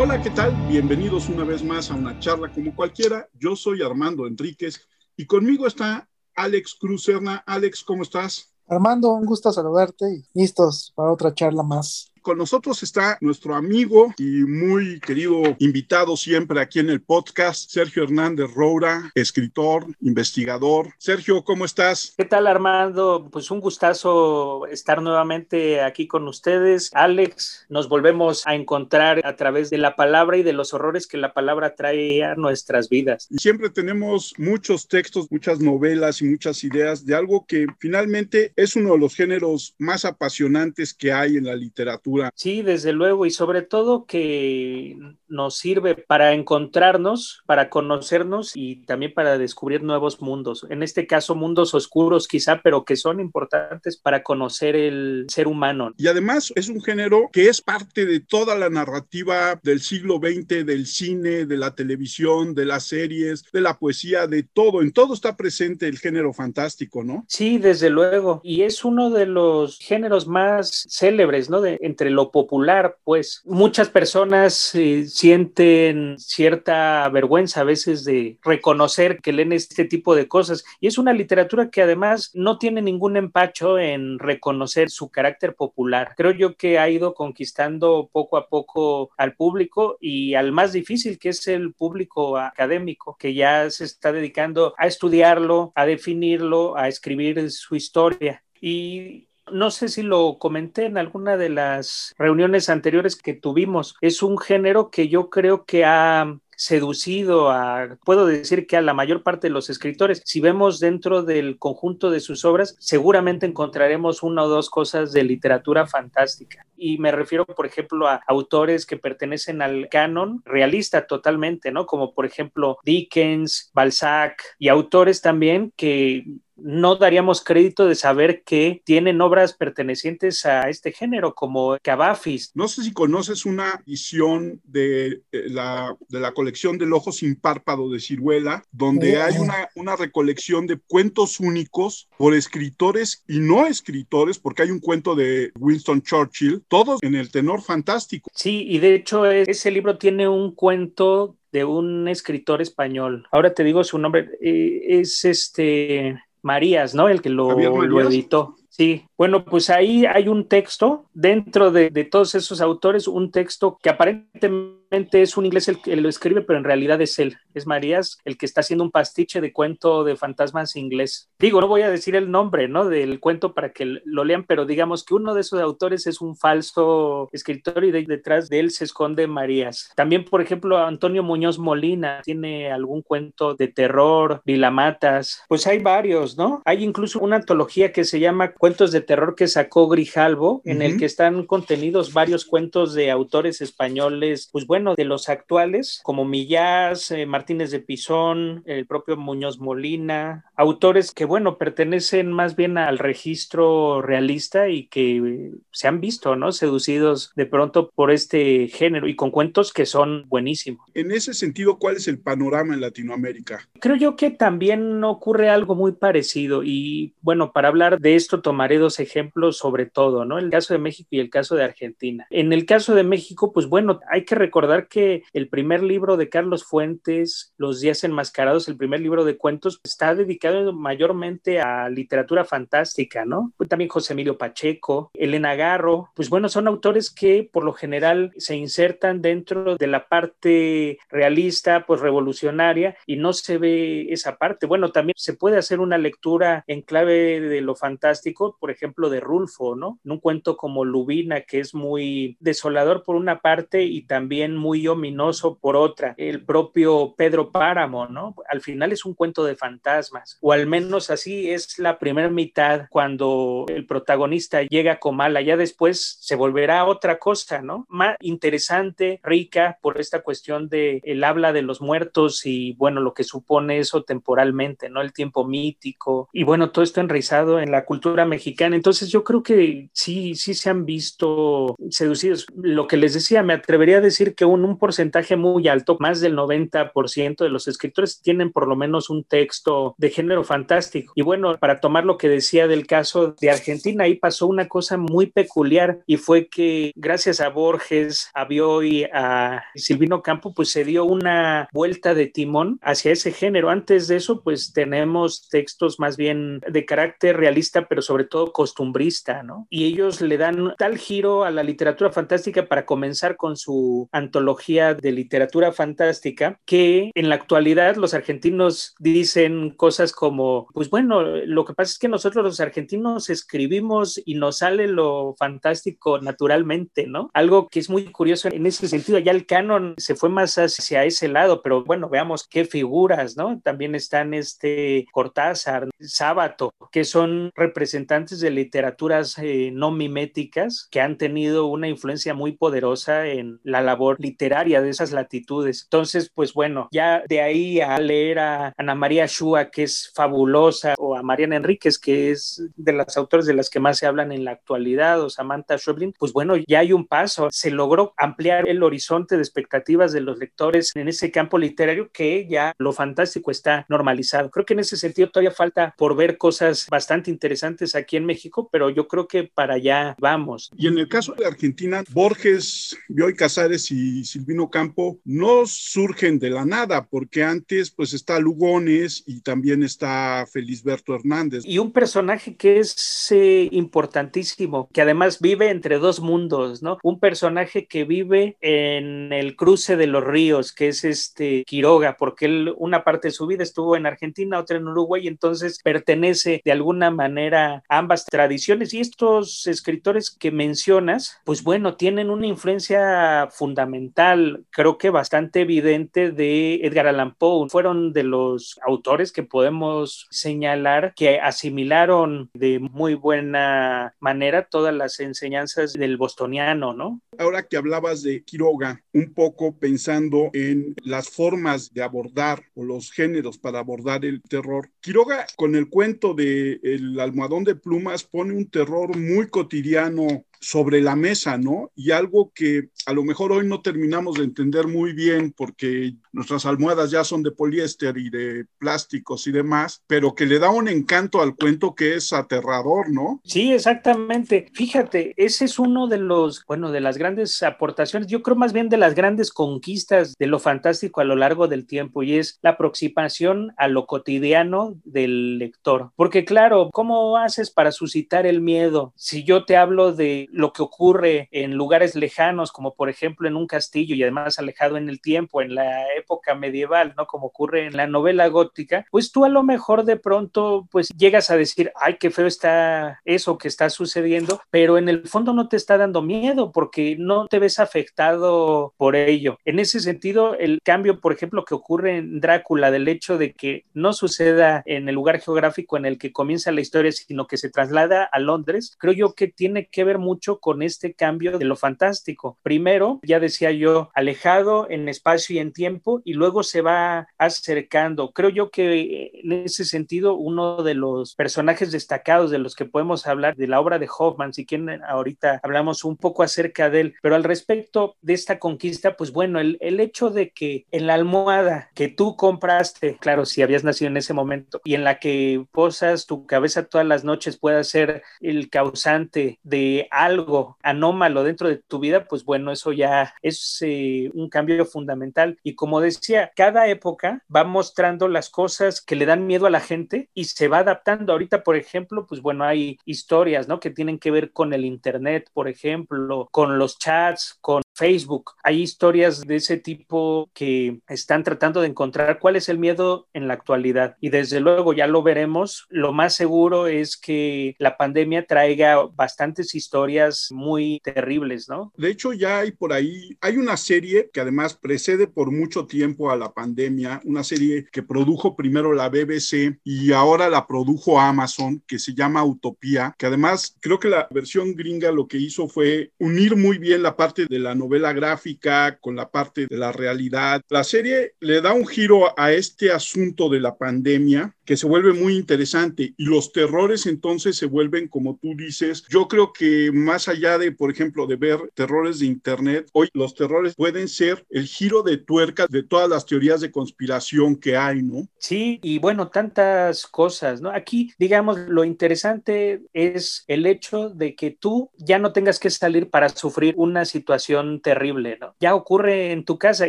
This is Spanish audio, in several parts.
Hola, ¿qué tal? Bienvenidos una vez más a una charla como cualquiera. Yo soy Armando Enríquez y conmigo está Alex Cruzerna. Alex, ¿cómo estás? Armando, un gusto saludarte y listos para otra charla más. Con nosotros está nuestro amigo y muy querido invitado siempre aquí en el podcast, Sergio Hernández Roura, escritor, investigador. Sergio, ¿cómo estás? ¿Qué tal, Armando? Pues un gustazo estar nuevamente aquí con ustedes. Alex, nos volvemos a encontrar a través de la palabra y de los horrores que la palabra trae a nuestras vidas. Y siempre tenemos muchos textos, muchas novelas y muchas ideas de algo que finalmente es uno de los géneros más apasionantes que hay en la literatura Sí, desde luego, y sobre todo que nos sirve para encontrarnos, para conocernos y también para descubrir nuevos mundos. En este caso, mundos oscuros quizá, pero que son importantes para conocer el ser humano. Y además es un género que es parte de toda la narrativa del siglo XX, del cine, de la televisión, de las series, de la poesía, de todo. En todo está presente el género fantástico, ¿no? Sí, desde luego. Y es uno de los géneros más célebres, ¿no? De, entre lo popular, pues muchas personas eh, sienten cierta vergüenza a veces de reconocer que leen este tipo de cosas y es una literatura que además no tiene ningún empacho en reconocer su carácter popular. Creo yo que ha ido conquistando poco a poco al público y al más difícil que es el público académico que ya se está dedicando a estudiarlo, a definirlo, a escribir su historia. Y no sé si lo comenté en alguna de las reuniones anteriores que tuvimos. Es un género que yo creo que ha seducido a, puedo decir que a la mayor parte de los escritores. Si vemos dentro del conjunto de sus obras, seguramente encontraremos una o dos cosas de literatura fantástica. Y me refiero, por ejemplo, a autores que pertenecen al canon realista totalmente, ¿no? Como por ejemplo Dickens, Balzac y autores también que no daríamos crédito de saber que tienen obras pertenecientes a este género, como Cavafis. No sé si conoces una edición de eh, la, de la colección del Ojo sin Párpado de Ciruela, donde hay una, una recolección de cuentos únicos por escritores y no escritores, porque hay un cuento de Winston Churchill, todos en el tenor fantástico. Sí, y de hecho ese libro tiene un cuento de un escritor español. Ahora te digo su nombre, eh, es este Marías, ¿no? El que lo, lo editó. Sí, bueno, pues ahí hay un texto, dentro de, todos esos autores, un texto que aparentemente es un inglés el que lo escribe, pero en realidad es él, es Marías, el que está haciendo un pastiche de cuento de fantasmas inglés. Digo, no voy a decir el nombre, ¿no? Del cuento para que lo lean, pero digamos que uno de esos autores es un falso escritor y de, detrás de él se esconde Marías. También, por ejemplo, Antonio Muñoz Molina tiene algún cuento de terror, Vilamatas, pues hay varios, ¿no? Hay incluso una antología que se llama Cuentos de terror que sacó Grijalvo, en el que están contenidos varios cuentos de autores españoles, pues bueno, de los actuales, como Millás, eh, Martínez de Pisón, el propio Muñoz Molina, autores que, bueno, pertenecen más bien al registro realista y que se han visto, ¿no? Seducidos de pronto por este género y con cuentos que son buenísimos. En ese sentido, ¿cuál es el panorama en Latinoamérica? Creo yo que también ocurre algo muy parecido y, bueno, para hablar de esto tomaré dos ejemplos sobre todo, ¿no? El caso de México y el caso de Argentina. En el caso de México, pues bueno, hay que recordar que el primer libro de Carlos Fuentes, Los días enmascarados, el primer libro de cuentos, está dedicado mayormente a literatura fantástica, ¿no? Pues también José Emilio Pacheco, Elena Garro, pues bueno, son autores que por lo general se insertan dentro de la parte realista, pues revolucionaria, y no se ve esa parte. Bueno, también se puede hacer una lectura en clave de lo fantástico, por ejemplo, de Rulfo, ¿no? En un cuento como Lubina, que es muy desolador por una parte y también muy ominoso por otra. El propio Pedro Páramo, ¿no? Al final es un cuento de fantasmas, o al menos así es la primera mitad cuando el protagonista llega a Comala, ya después se volverá otra cosa, ¿no? Más interesante, rica por esta cuestión de el habla de los muertos y bueno, lo que supone eso temporalmente, ¿no? El tiempo mítico y bueno, todo esto enraizado en la cultura mexicana. Entonces yo creo que sí, sí se han visto seducidos. Lo que les decía, me atrevería a decir que un, un porcentaje muy alto, más del 90% de los escritores tienen por lo menos un texto de género fantástico. Y bueno, para tomar lo que decía del caso de Argentina, ahí pasó una cosa muy peculiar y fue que gracias a Borges, a Bioy, a Silvino Campo, pues se dio una vuelta de timón hacia ese género. Antes de eso, pues tenemos textos más bien de carácter realista, pero sobre todo costumbrista, ¿no? Y ellos le dan tal giro a la literatura fantástica para comenzar con su antología de literatura fantástica que en la actualidad los argentinos dicen cosas como, pues bueno, lo que pasa es que nosotros los argentinos escribimos y nos sale lo fantástico naturalmente, ¿no? Algo que es muy curioso en ese sentido, ya el canon se fue más hacia ese lado, pero bueno, veamos qué figuras, ¿no? También están este Cortázar, Sábato, que son representantes de literaturas eh, no miméticas que han tenido una influencia muy poderosa en la labor literaria de esas latitudes. Entonces, pues bueno, ya de ahí a leer a Ana María Shua, que es fabulosa, o a Mariana Enríquez, que es de las autores de las que más se hablan en la actualidad, o Samantha Schweblin, pues bueno, ya hay un paso. Se logró ampliar el horizonte de expectativas de los lectores en ese campo literario que ya lo fantástico está normalizado. Creo que en ese sentido todavía falta por ver cosas bastante interesantes aquí en México, pero yo creo que para allá vamos. Y en el caso de Argentina, Borges, Bioy Casares y Silvino Campo no surgen de la nada, porque antes pues está Lugones y también está Felisberto Hernández. Y un personaje que es eh, importantísimo, que además vive entre dos mundos, ¿no? Un personaje que vive en el cruce de los ríos, que es este Quiroga, porque él una parte de su vida estuvo en Argentina, otra en Uruguay, entonces pertenece de alguna manera a ambas tradiciones. Y estos escritores que mencionas, pues bueno, tienen una influencia fundamental, creo que bastante evidente de Edgar Allan Poe. Fueron de los autores que podemos señalar que asimilaron de muy buena manera todas las enseñanzas del bostoniano, ¿no? Ahora que hablabas de Quiroga, un poco pensando en las formas de abordar o los géneros para abordar el terror, Quiroga con el cuento de El almohadón de plumas pone un terror muy cotidiano sobre la mesa, ¿no? Y algo que a lo mejor hoy no terminamos de entender muy bien porque nuestras almohadas ya son de poliéster y de plásticos y demás, pero que le da un encanto al cuento que es aterrador, ¿no? Sí, exactamente. Fíjate, ese es uno de los, bueno, de las grandes aportaciones, yo creo más bien de las grandes conquistas de lo fantástico a lo largo del tiempo y es la aproximación a lo cotidiano del lector. Porque claro, ¿cómo haces para suscitar el miedo? Si yo te hablo de lo que ocurre en lugares lejanos, como por ejemplo en un castillo y además alejado en el tiempo, en la época medieval, ¿no? Como ocurre en la novela gótica, pues tú a lo mejor de pronto pues llegas a decir, ay, qué feo está eso que está sucediendo, pero en el fondo no te está dando miedo porque no te ves afectado por ello. En ese sentido, el cambio, por ejemplo, que ocurre en Drácula del hecho de que no suceda en el lugar geográfico en el que comienza la historia, sino que se traslada a Londres, creo yo que tiene que ver mucho con este cambio de lo fantástico. Primero, ya decía yo, alejado en espacio y en tiempo y luego se va acercando. Creo yo que eh, en ese sentido uno de los personajes destacados de los que podemos hablar de la obra de Hoffman, si quieren ahorita hablamos un poco acerca de él, pero al respecto de esta conquista, pues bueno, el, el hecho de que en la almohada que tú compraste, claro, si habías nacido en ese momento, y en la que posas tu cabeza todas las noches pueda ser el causante de algo algo anómalo dentro de tu vida, pues bueno, eso ya es eh, un cambio fundamental. Y como decía, cada época va mostrando las cosas que le dan miedo a la gente y se va adaptando. Ahorita, por ejemplo, pues bueno, hay historias, ¿no? Que tienen que ver con el Internet, por ejemplo, con los chats, con Facebook. Hay historias de ese tipo que están tratando de encontrar cuál es el miedo en la actualidad. Y desde luego ya lo veremos. Lo más seguro es que la pandemia traiga bastantes historias muy terribles, ¿no? De hecho, ya hay por ahí, hay una serie que además precede por mucho tiempo a la pandemia, una serie que produjo primero la BBC y ahora la produjo Amazon, que se llama Utopía, que además creo que la versión gringa lo que hizo fue unir muy bien la parte de la novela novela gráfica, con la parte de la realidad. La serie le da un giro a este asunto de la pandemia que se vuelve muy interesante y los terrores entonces se vuelven, como tú dices, yo creo que más allá de, por ejemplo, de ver terrores de Internet, hoy los terrores pueden ser el giro de tuerca de todas las teorías de conspiración que hay, ¿no? Sí, y bueno, tantas cosas, ¿no? Aquí, digamos, lo interesante es el hecho de que tú ya no tengas que salir para sufrir una situación terrible, ¿no? Ya ocurre en tu casa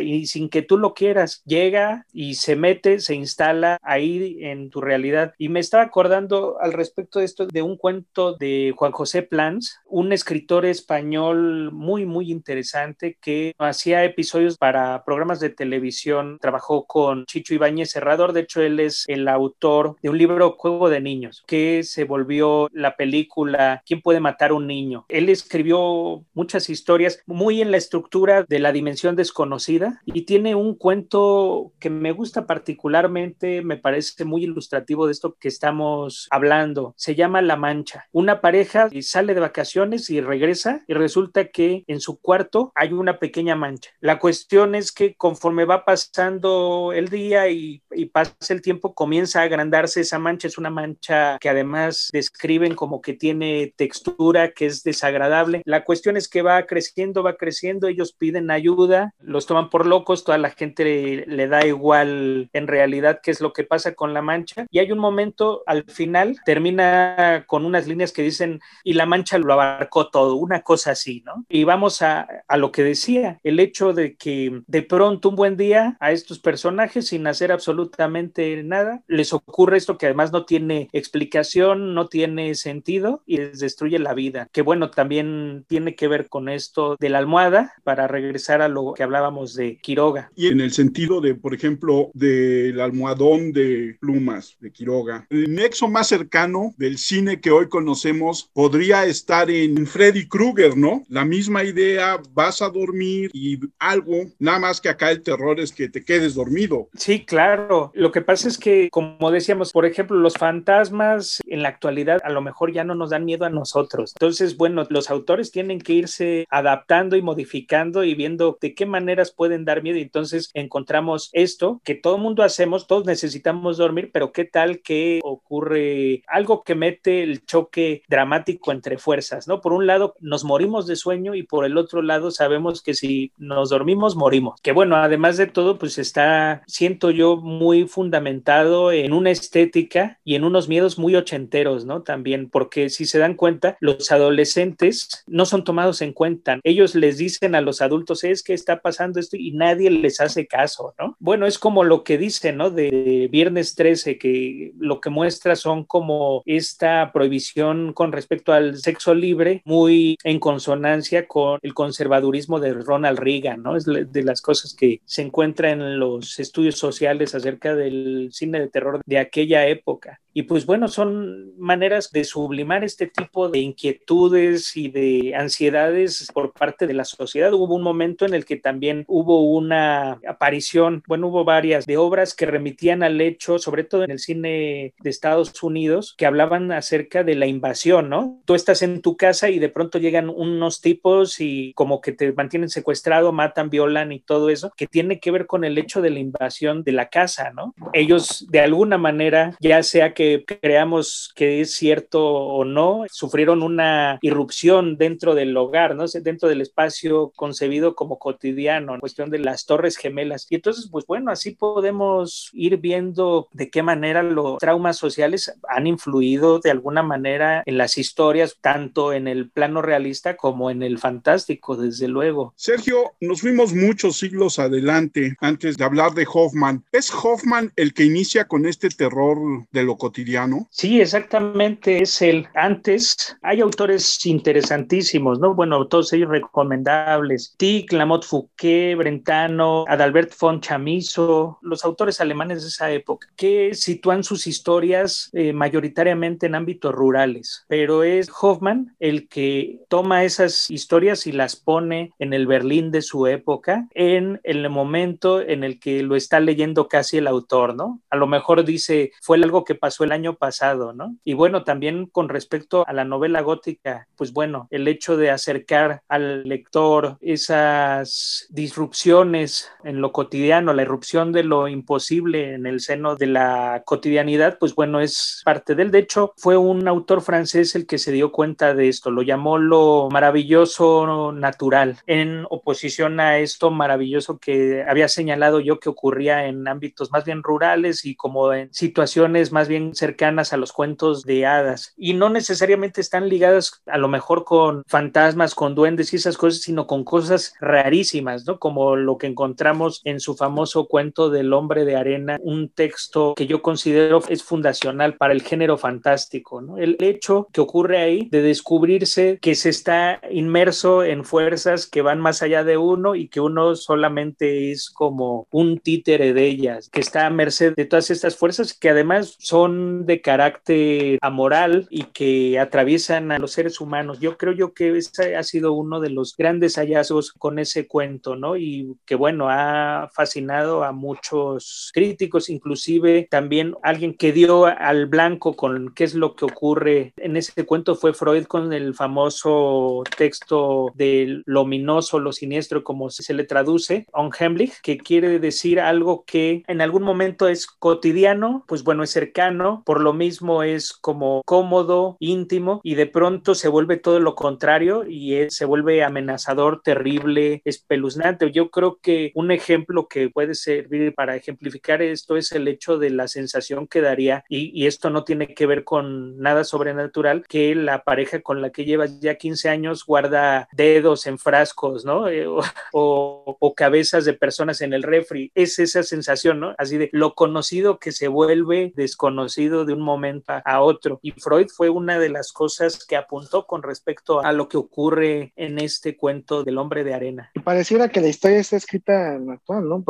y sin que tú lo quieras, llega y se mete, se instala ahí en tu realidad. Y me estaba acordando al respecto de esto de un cuento de Juan José Plans, un escritor español muy, muy interesante que hacía episodios para programas de televisión, trabajó con Chicho Ibáñez Serrador, de hecho él es el autor de un libro Juego de Niños, que se volvió la película ¿Quién puede matar a un niño? Él escribió muchas historias muy en la estructura de la dimensión desconocida y tiene un cuento que me gusta particularmente, me parece muy ilustrativo de esto que estamos hablando. Se llama La Mancha. Una pareja sale de vacaciones y regresa y resulta que en su cuarto hay una pequeña mancha. La cuestión es que conforme va pasando el día y, y pasa el tiempo, comienza a agrandarse esa mancha. Es una mancha que además describen como que tiene textura, que es desagradable. La cuestión es que va creciendo, va creciendo, ellos piden ayuda, los toman por locos, toda la gente le, le da igual en realidad qué es lo que pasa con la mancha. Y hay un momento al final, termina con unas líneas que dicen, y la mancha lo abarcó todo, una cosa así, ¿no? Y vamos a, a lo que decía, el hecho de que de pronto un buen día a estos personajes, sin hacer absolutamente nada, les ocurre esto que además no tiene explicación, no tiene sentido y les destruye la vida. Que bueno, también tiene que ver con esto de la almohada, para regresar a lo que hablábamos de Quiroga. Y en el sentido de, por ejemplo, del almohadón de plumas de Quiroga, el nexo más cercano del cine que hoy conocemos podría estar en Freddy Krueger, ¿no? La misma idea, vas a dormir y algo, nada más que acá el terror es que te quedes dormido. Sí, claro. Lo que pasa es que, como decíamos, por ejemplo, los fantasmas en la actualidad a lo mejor ya no nos dan miedo a nosotros. Entonces, bueno, los autores tienen que irse adaptando y modificando y viendo de qué maneras pueden dar miedo. Entonces, encontramos esto que todo mundo hacemos, todos necesitamos dormir, pero qué tal que ocurre algo que mete el choque dramático entre fuerzas, ¿no? Por un lado, nos morimos de sueño y por el otro lado, sabemos que si nos dormimos, morimos. Que bueno, además de todo, pues está, siento yo, muy fundamentado en una estética y en unos miedos muy ochenteros, ¿no? También, porque si se dan cuenta, los adolescentes no son tomados en cuenta. Ellos les dicen a los adultos, es que está pasando esto y nadie les hace caso, ¿no? Bueno, es como lo que dicen, ¿no? De Viernes 13, que lo que muestra son como esta prohibición con respecto al sexo libre, muy en consonancia con el conservadurismo de Ronald Reagan, ¿no? Es de las cosas que se encuentra en los estudios sociales acerca del cine de terror de aquella época. Y pues bueno, son maneras de sublimar este tipo de inquietudes y de ansiedades por parte de la sociedad. Hubo un momento en el que también hubo una aparición, bueno, hubo varias de obras que remitían al hecho, sobre todo en el cine de Estados Unidos, que hablaban acerca de la invasión, ¿no? Tú estás en tu casa y de pronto llegan unos tipos y como que te mantienen secuestrado, matan, violan y todo eso, que tiene que ver con el hecho de la invasión de la casa, ¿no? Ellos de alguna manera, ya sea que creamos que es cierto o no, sufrieron una irrupción dentro del hogar, ¿no? Dentro del espacio concebido como cotidiano, en cuestión de las torres gemelas. Y entonces, pues bueno, así podemos ir viendo de qué manera los traumas sociales han influido de alguna manera en las historias, tanto en el plano realista como en el fantástico, desde luego. Sergio, nos fuimos muchos siglos adelante antes de hablar de Hoffman. ¿Es Hoffman el que inicia con este terror de lo cotidiano? Sí, exactamente, es el antes. Hay autores interesantísimos, ¿no? Bueno, todos ellos recomendables. Tick, Lamotte Fouquet, Brentano, Adalbert von Chamizo, los autores alemanes de esa época, que sitúan sus historias eh, mayoritariamente en ámbitos rurales, pero es Hoffman el que toma esas historias y las pone en el Berlín de su época, en el momento en el que lo está leyendo casi el autor, ¿no? A lo mejor dice, fue algo que pasó el año pasado, ¿no? Y bueno, también con respecto a la novela gótica, pues bueno, el hecho de acercar al lector esas disrupciones en lo cotidiano, la irrupción de lo imposible en el seno de la cotidianidad, pues bueno, es parte del. De hecho, fue un autor francés el que se dio cuenta de esto, lo llamó lo maravilloso natural, en oposición a esto maravilloso que había señalado yo que ocurría en ámbitos más bien rurales y como en situaciones más bien cercanas a los cuentos de hadas. Y no necesariamente están ligadas a lo mejor con fantasmas, con duendes y esas cosas, sino con cosas rarísimas, ¿no? Como lo que encontramos en su famoso cuento del hombre de arena, un texto que yo considero es fundacional para el género fantástico, ¿no? El hecho que ocurre ahí de descubrirse que se está inmerso en fuerzas que van más allá de uno y que uno solamente es como un títere de ellas, que está a merced de todas estas fuerzas que además son de carácter amoral y que atraviesan a los seres humanos. Yo creo yo que ese ha sido uno de los grandes hallazgos con ese cuento, ¿no? Y que bueno, ha fascinado a muchos críticos, inclusive también alguien que dio al blanco con qué es lo que ocurre en ese cuento fue Freud con el famoso texto de lo ominoso, lo siniestro, como se le traduce, unheimlich, que quiere decir algo que en algún momento es cotidiano, pues bueno, es cercano, por lo mismo es como cómodo, íntimo, y de pronto se vuelve todo lo contrario y se vuelve amenazador, terrible, espeluznante. Yo creo que un ejemplo que puede servir para ejemplificar esto es el hecho de la sensación que daría, y, esto no tiene que ver con nada sobrenatural, que la pareja con la que llevas ya 15 años guarda dedos en frascos, ¿no? Eh, o, cabezas de personas en el refri. Es esa sensación, ¿no? Así de lo conocido que se vuelve desconocido de un momento a otro. Y Freud fue una de las cosas que apuntó con respecto a lo que ocurre en este cuento del hombre de arena. Y pareciera que la historia está escrita en actual, ¿no?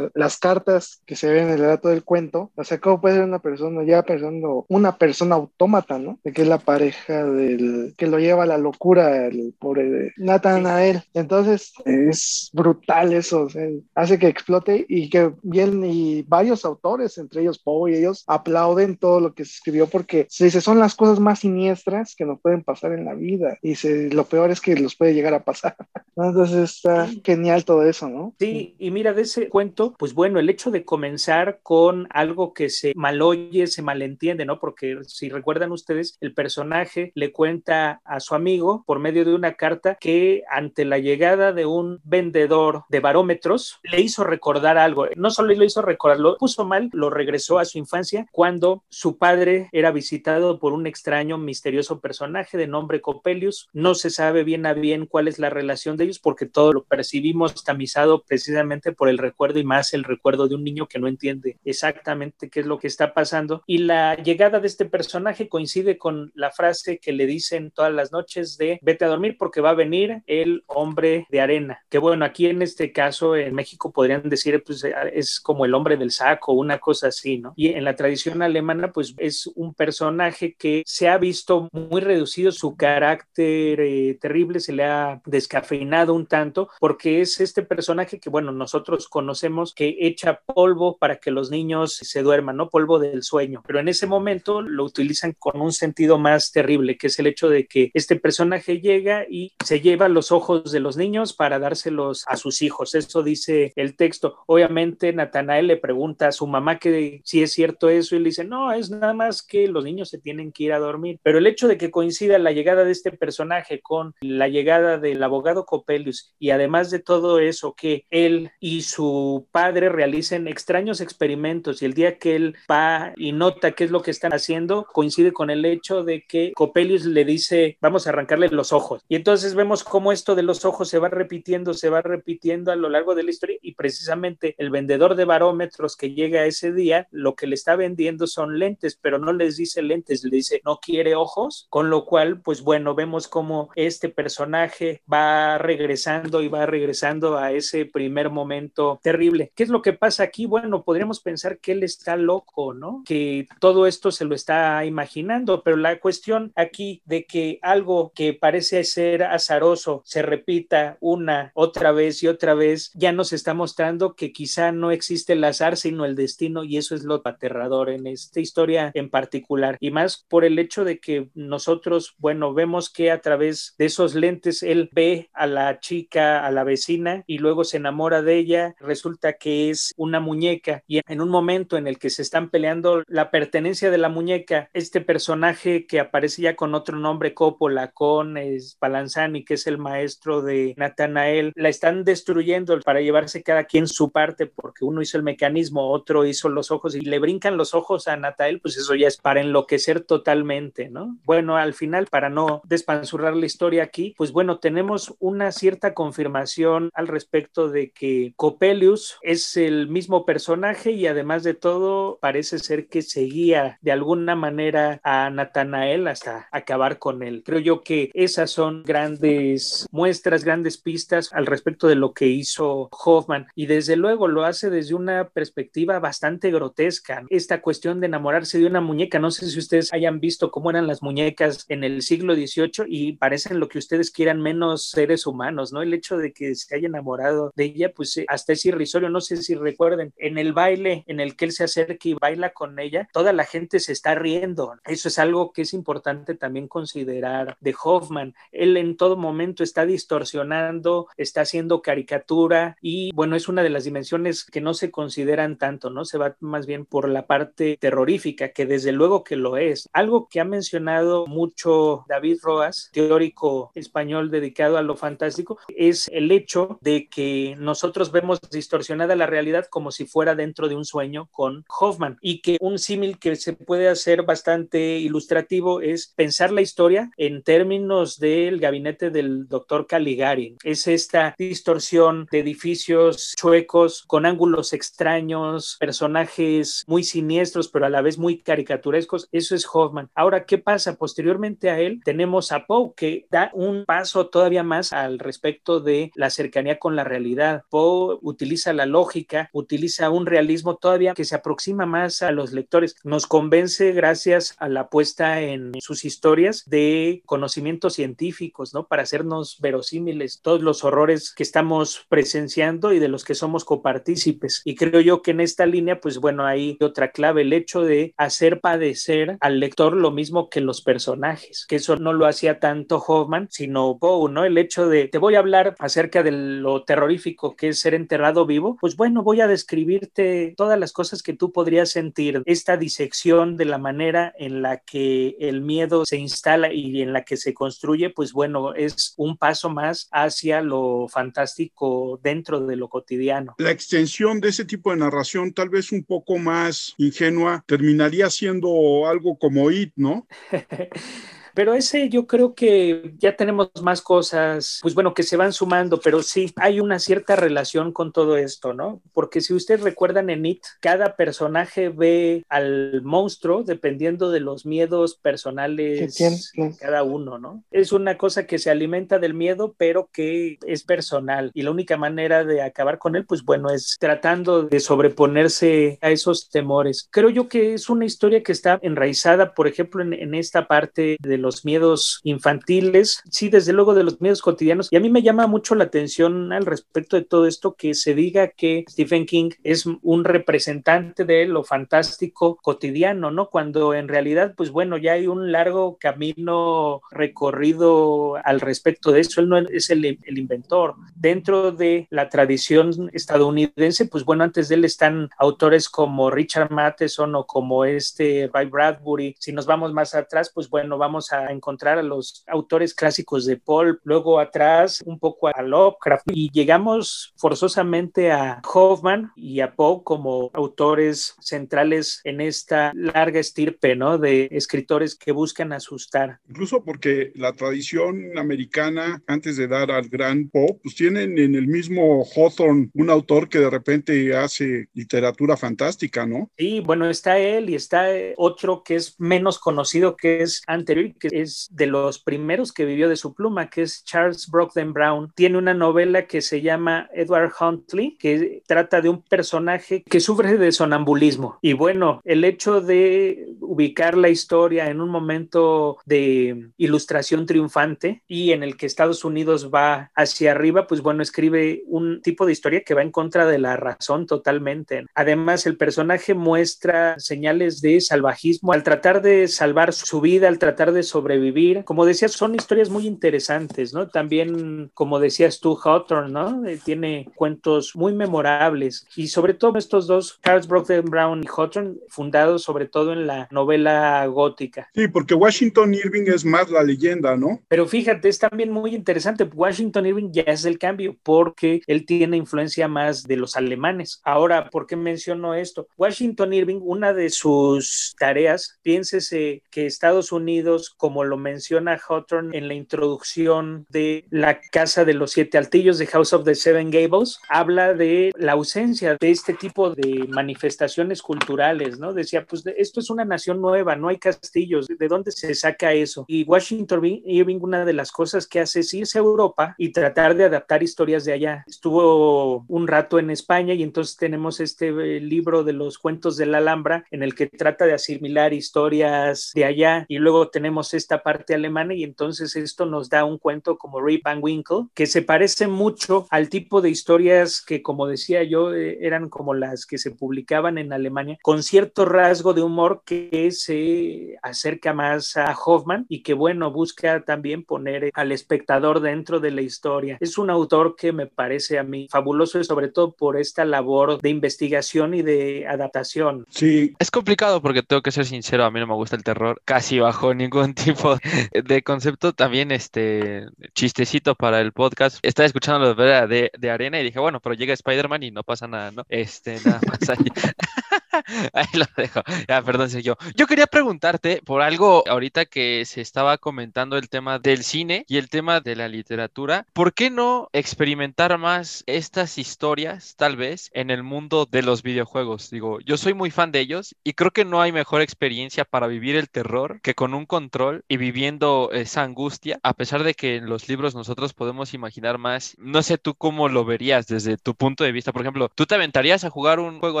Las cartas que se ven en el relato del cuento, o sea, ¿cómo puede ser una persona ya pensando, una persona autómata, ¿no? De que es la pareja del que lo lleva a la locura, el pobre de Nathanael. Entonces, es brutal eso, o sea, hace que explote y que bien, y varios autores, entre ellos Poe y ellos, aplauden todo lo que se escribió porque se dice, son las cosas más siniestras que nos pueden pasar en la vida. Y se, lo peor es que los puede llegar a pasar. Entonces está genial todo eso, ¿no? Sí, y mira, de ese cuento, pues bueno, el hecho de comenzar con algo que se maloye, se malentiende, ¿no? Porque si recuerdan ustedes, el personaje le cuenta a su amigo por medio de una carta que ante la llegada de un vendedor de barómetros le hizo recordar algo. No solo lo hizo recordar, lo puso mal, lo regresó a su infancia cuando su padre era visitado por un extraño, misterioso personaje de nombre Copelius. No se sabe bien a bien cuál es la relación de ellos porque todo lo percibimos tamizado precisamente por el recuerdo y más el recuerdo de un niño que no entiende exactamente qué es lo que está pasando. Y la llegada de este personaje coincide con la frase que le dicen todas las noches de vete a dormir porque va a venir el hombre de arena. Que bueno, aquí en este caso en México podrían decir pues es como el hombre del saco, una cosa así, ¿no? Y en la tradición alemana pues es un personaje que se ha visto muy reducido su carácter eh, terrible, se le ha descafeinado un tanto porque es este personaje que bueno, nosotros conocemos que echa polvo para que los niños se duerman, ¿no? Polvo del sueño, pero en ese momento lo utilizan con un sentido más terrible, que es el hecho de que este personaje llega y se lleva los ojos de los niños para dárselos a sus hijos. Eso dice el texto. Obviamente Natanael le pregunta a su mamá que si es cierto eso y le dice, no, es nada más que los niños se tienen que ir a dormir. Pero el hecho de que coincida la llegada de este personaje con la llegada del abogado Copelius y además de todo eso, que él y su padre realicen extraños experimentos y el día que él va y nota qué es lo que están haciendo, coincide con el hecho de que Copelius le dice, vamos a arrancarle los ojos. Y entonces vemos cómo esto de los ojos se va repitiendo, se va repitiendo a lo largo de la historia y precisamente el vendedor de barómetros que llega ese día, lo que le está vendiendo son lentes, pero no les dice lentes, le dice, no quiere ojos, con lo cual, pues bueno, vemos cómo este personaje va regresando y va regresando a ese primer momento terrible. ¿Qué es lo que pasa aquí? Bueno, podríamos pensar que él está loco, ¿no? Que todo esto se lo está imaginando, pero la cuestión aquí de que algo que parece ser azaroso se repita una, otra vez y otra vez, ya nos está mostrando que quizá no existe el azar, sino el destino, y eso es lo aterrador en esta historia en particular, y más por el hecho de que nosotros, bueno, vemos que a través de esos lentes él ve a la chica, a la vecina, y luego se enamora de ella, resulta que es una muñeca, y en un momento en el que se están peleando la pertenencia de la muñeca, este personaje que aparece ya con otro nombre, Coppola, con Palanzani, que es el maestro de Natanael, la están destruyendo para llevarse cada quien su parte, porque uno hizo el mecanismo, otro hizo los ojos y le brincan los ojos a Natanael, pues eso ya es para enloquecer totalmente, ¿no? Bueno, al final, para no despanzurrar la historia aquí, pues bueno, tenemos una cierta confirmación al respecto de que Coppelius es el mismo personaje y además de todo parece ser que seguía de alguna manera a Natanael hasta acabar con él. Creo yo que esas son grandes muestras, grandes pistas al respecto de lo que hizo Hoffman y desde luego lo hace desde una perspectiva bastante grotesca. Esta cuestión de enamorarse de una muñeca, no sé si ustedes hayan visto cómo eran las muñecas en el siglo XVIII y parecen lo que ustedes quieran menos seres humanos, ¿no? El hecho de que se haya enamorado de ella, pues eh, hasta es irrisorio, no sé si recuerden, en el baile en el que él se acerca y baila con ella, toda la gente se está riendo. Eso es algo que es importante también considerar de Hoffman. Él en todo momento está distorsionando, está haciendo caricatura y bueno, es una de las dimensiones que no se consideran tanto, ¿no? Se va más bien por la parte terrorífica, que desde luego que lo es. Algo que ha mencionado mucho David Roas, teórico español dedicado a lo fantástico, es el hecho de que nosotros vemos distorsionada la realidad como si fuera dentro de un sueño con Hoffman y que un símil que se puede hacer bastante ilustrativo es pensar la historia en términos del gabinete del doctor Caligari. Es esta distorsión de edificios chuecos con ángulos extraños, personajes muy siniestros pero a la vez muy caricaturescos. Eso es Hoffman. Ahora, ¿qué pasa? Posteriormente a él tenemos a Poe que da un paso todavía más al respecto de la cercanía con la realidad. Poe utiliza la lógica, utiliza un realismo todavía que se aproxima más a los lectores. Nos convence gracias a la puesta en sus historias de conocimientos científicos, ¿no? Para hacernos verosímiles todos los horrores que estamos presenciando y de los que somos copartícipes. Y creo yo que en esta línea, pues bueno, hay otra clave, el hecho de hacer padecer al lector lo mismo que los personajes, que eso no lo hacía tanto Hoffman, sino Poe, ¿no? El hecho de, te voy a hablar acerca de lo terrorífico que es ser enterrado vivo, pues bueno, voy a describirte todas las cosas que tú podrías sentir, esta disección de la manera en la que el miedo se instala y en la que se construye, pues bueno, es un paso más hacia lo fantástico dentro de lo cotidiano. La extensión de ese tipo de narración, tal vez un poco más ingenua, terminaría siendo algo como It, ¿no? Pero ese yo creo que ya tenemos más cosas, pues bueno, que se van sumando, pero sí, hay una cierta relación con todo esto, ¿no? Porque si ustedes recuerdan en It, cada personaje ve al monstruo dependiendo de los miedos personales de cada uno, ¿no? Es una cosa que se alimenta del miedo, pero que es personal. Y la única manera de acabar con él, pues bueno, es tratando de sobreponerse a esos temores. Creo yo que es una historia que está enraizada, por ejemplo, en, en esta parte de los miedos infantiles, sí, desde luego de los miedos cotidianos. Y a mí me llama mucho la atención al respecto de todo esto que se diga que Stephen King es un representante de lo fantástico cotidiano, ¿no? Cuando en realidad, pues bueno, ya hay un largo camino recorrido al respecto de eso. Él no es el, el inventor. Dentro de la tradición estadounidense, pues bueno, antes de él están autores como Richard Matheson o como este Ray Bradbury. Si nos vamos más atrás, pues bueno, vamos a encontrar a los autores clásicos de Paul, luego atrás un poco a Lovecraft y llegamos forzosamente a Hoffman y a Poe como autores centrales en esta larga estirpe, ¿no? De escritores que buscan asustar. Incluso porque la tradición americana, antes de dar al gran Poe, pues tienen en el mismo Hawthorne un autor que de repente hace literatura fantástica, ¿no? Sí, bueno, está él y está otro que es menos conocido, que es anterior, que es de los primeros que vivió de su pluma, que es Charles Brockden Brown. Tiene una novela que se llama Edward Huntley, que trata de un personaje que sufre de sonambulismo. Y bueno, el hecho de ubicar la historia en un momento de ilustración triunfante y en el que Estados Unidos va hacia arriba, pues bueno, escribe un tipo de historia que va en contra de la razón totalmente. Además, el personaje muestra señales de salvajismo al tratar de salvar su vida, al tratar de sobrevivir. Como decías, son historias muy interesantes, ¿no? También, como decías tú, Hawthorne, ¿no? Eh, tiene cuentos muy memorables y sobre todo estos dos, Charles Brockden Brown y Hawthorne, fundados sobre todo en la novela gótica. Sí, porque Washington Irving es más la leyenda, ¿no? Pero fíjate, es también muy interesante. Washington Irving ya es el cambio porque él tiene influencia más de los alemanes. Ahora, ¿por qué menciono esto? Washington Irving, una de sus tareas, piénsese que Estados Unidos, como lo menciona Hawthorne en la introducción de La Casa de los Siete Altillos de House of the Seven Gables, habla de la ausencia de este tipo de manifestaciones culturales, ¿no? Decía, pues esto es una nación nueva, no hay castillos, ¿de dónde se saca eso? Y Washington Irving, una de las cosas que hace es irse a Europa y tratar de adaptar historias de allá. Estuvo un rato en España y entonces tenemos este eh, libro de los cuentos de la Alhambra en el que trata de asimilar historias de allá y luego tenemos esta parte alemana y entonces esto nos da un cuento como Rip Van Winkle que se parece mucho al tipo de historias que como decía yo eh, eran como las que se publicaban en Alemania con cierto rasgo de humor que se acerca más a Hoffman y que bueno busca también poner al espectador dentro de la historia. Es un autor que me parece a mí fabuloso sobre todo por esta labor de investigación y de adaptación. Sí. Es complicado porque tengo que ser sincero, a mí no me gusta el terror casi bajo ningún tipo de concepto. También este chistecito para el podcast. Estaba escuchando los de, de arena y dije, bueno, pero llega Spider-Man y no pasa nada, ¿no? Este, nada más ahí. Ahí lo dejo. Ya, perdón, yo. Yo quería preguntarte por algo ahorita que se estaba comentando el tema del cine y el tema de la literatura. ¿Por qué no experimentar más estas historias, tal vez, en el mundo de los videojuegos? Digo, yo soy muy fan de ellos y creo que no hay mejor experiencia para vivir el terror que con un control y viviendo esa angustia, a pesar de que en los libros nosotros podemos imaginar más. No sé tú cómo lo verías desde tu punto de vista. Por ejemplo, ¿tú te aventarías a jugar un juego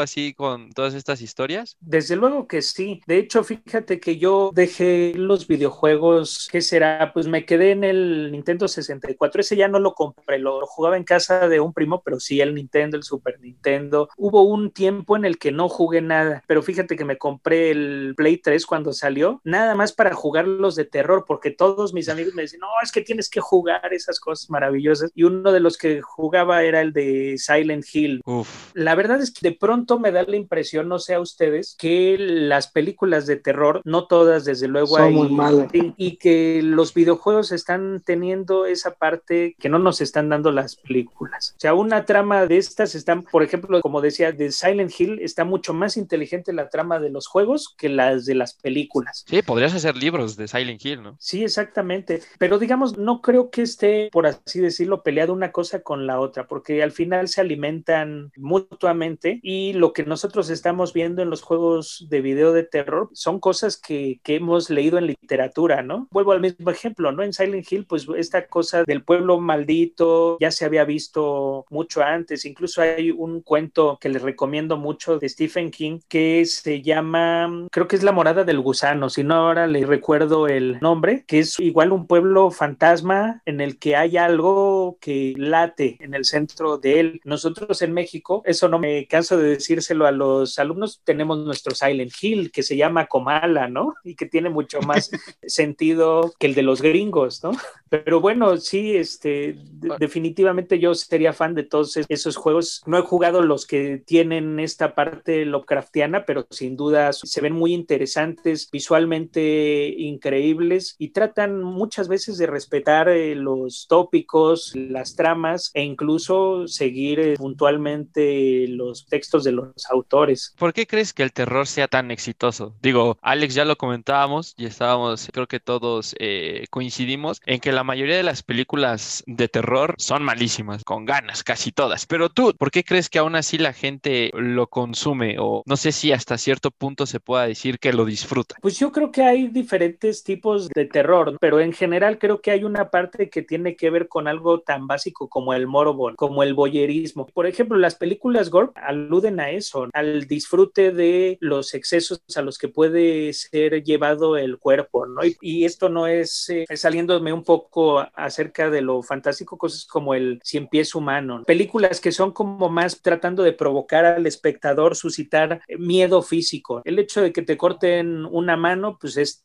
así con todas estas historias? Desde luego que sí. De hecho, fíjate que yo dejé los videojuegos, ¿qué será? Pues me quedé en el Nintendo 64. Ese ya no lo compré, lo jugaba en casa de un primo, pero sí el Nintendo, el Super Nintendo. Hubo un tiempo en el que no jugué nada, pero fíjate que me compré el Play 3 cuando salió, nada más para jugar los de terror, porque todos mis amigos me decían, no, es que tienes que jugar esas cosas maravillosas. Y uno de los que jugaba era el de Silent Hill. Uf. La verdad es que de pronto me da la impresión, no sé a ustedes, que las películas de terror, no todas desde luego hay, muy malas. Y, que los videojuegos están teniendo esa parte que no nos están dando las películas. O sea, una trama de estas están, por ejemplo, como decía, de Silent Hill, está mucho más inteligente la trama de los juegos que las de las películas. Sí, podrías hacer libros de Silent Hill, ¿no? Sí, exactamente. Pero digamos, no creo que esté, por así decirlo, peleado una cosa con la otra, porque al final se alimentan mutuamente y lo que nosotros estamos viendo en los juegos de video de terror son cosas que, que, hemos leído en literatura, ¿no? Vuelvo al mismo ejemplo, ¿no? En Silent Hill, pues esta cosa del pueblo maldito ya se había visto mucho antes, incluso hay un cuento que les recomiendo mucho de Stephen King que se llama, creo que es La morada del gusano, si no ahora le recuerdo el nombre, que es igual un pueblo fantasma en el que hay algo que late en el centro de él. Nosotros en México, eso no me canso de decírselo a los alumnos, tenemos nuestro Silent Hill que se llama Comala, ¿no? Y que tiene mucho más sentido que el de los gringos, ¿no? Pero bueno, sí, este, definitivamente yo sería fan de todos esos juegos. No he jugado los que tienen esta parte Lovecraftiana, pero sin duda se ven muy interesantes, visualmente increíbles y tratan muchas veces de respetar eh, los tópicos, las tramas e incluso seguir eh, puntualmente los textos de los autores. ¿Por qué crees que el terror sea tan exitoso? Digo, Alex ya lo comentábamos y estábamos, creo que todos eh, coincidimos en que la mayoría de las películas de terror son malísimas, con ganas, casi todas. Pero tú, ¿por qué crees que aún así la gente lo consume? O no sé si hasta cierto punto se pueda decir que lo disfruta. Pues yo creo que hay diferentes tipos de terror, pero en general creo que hay una parte que tiene que ver con algo tan básico como el morbo, como el boyerismo. Por ejemplo, las películas gore aluden a eso, al disfrute de los excesos a los que puede ser llevado el cuerpo, ¿no? Y, esto no es eh, saliéndome un poco acerca de lo fantástico, cosas como el cien pies humano, películas que son como más tratando de provocar al espectador, suscitar miedo físico. El hecho de que te corten una mano, pues es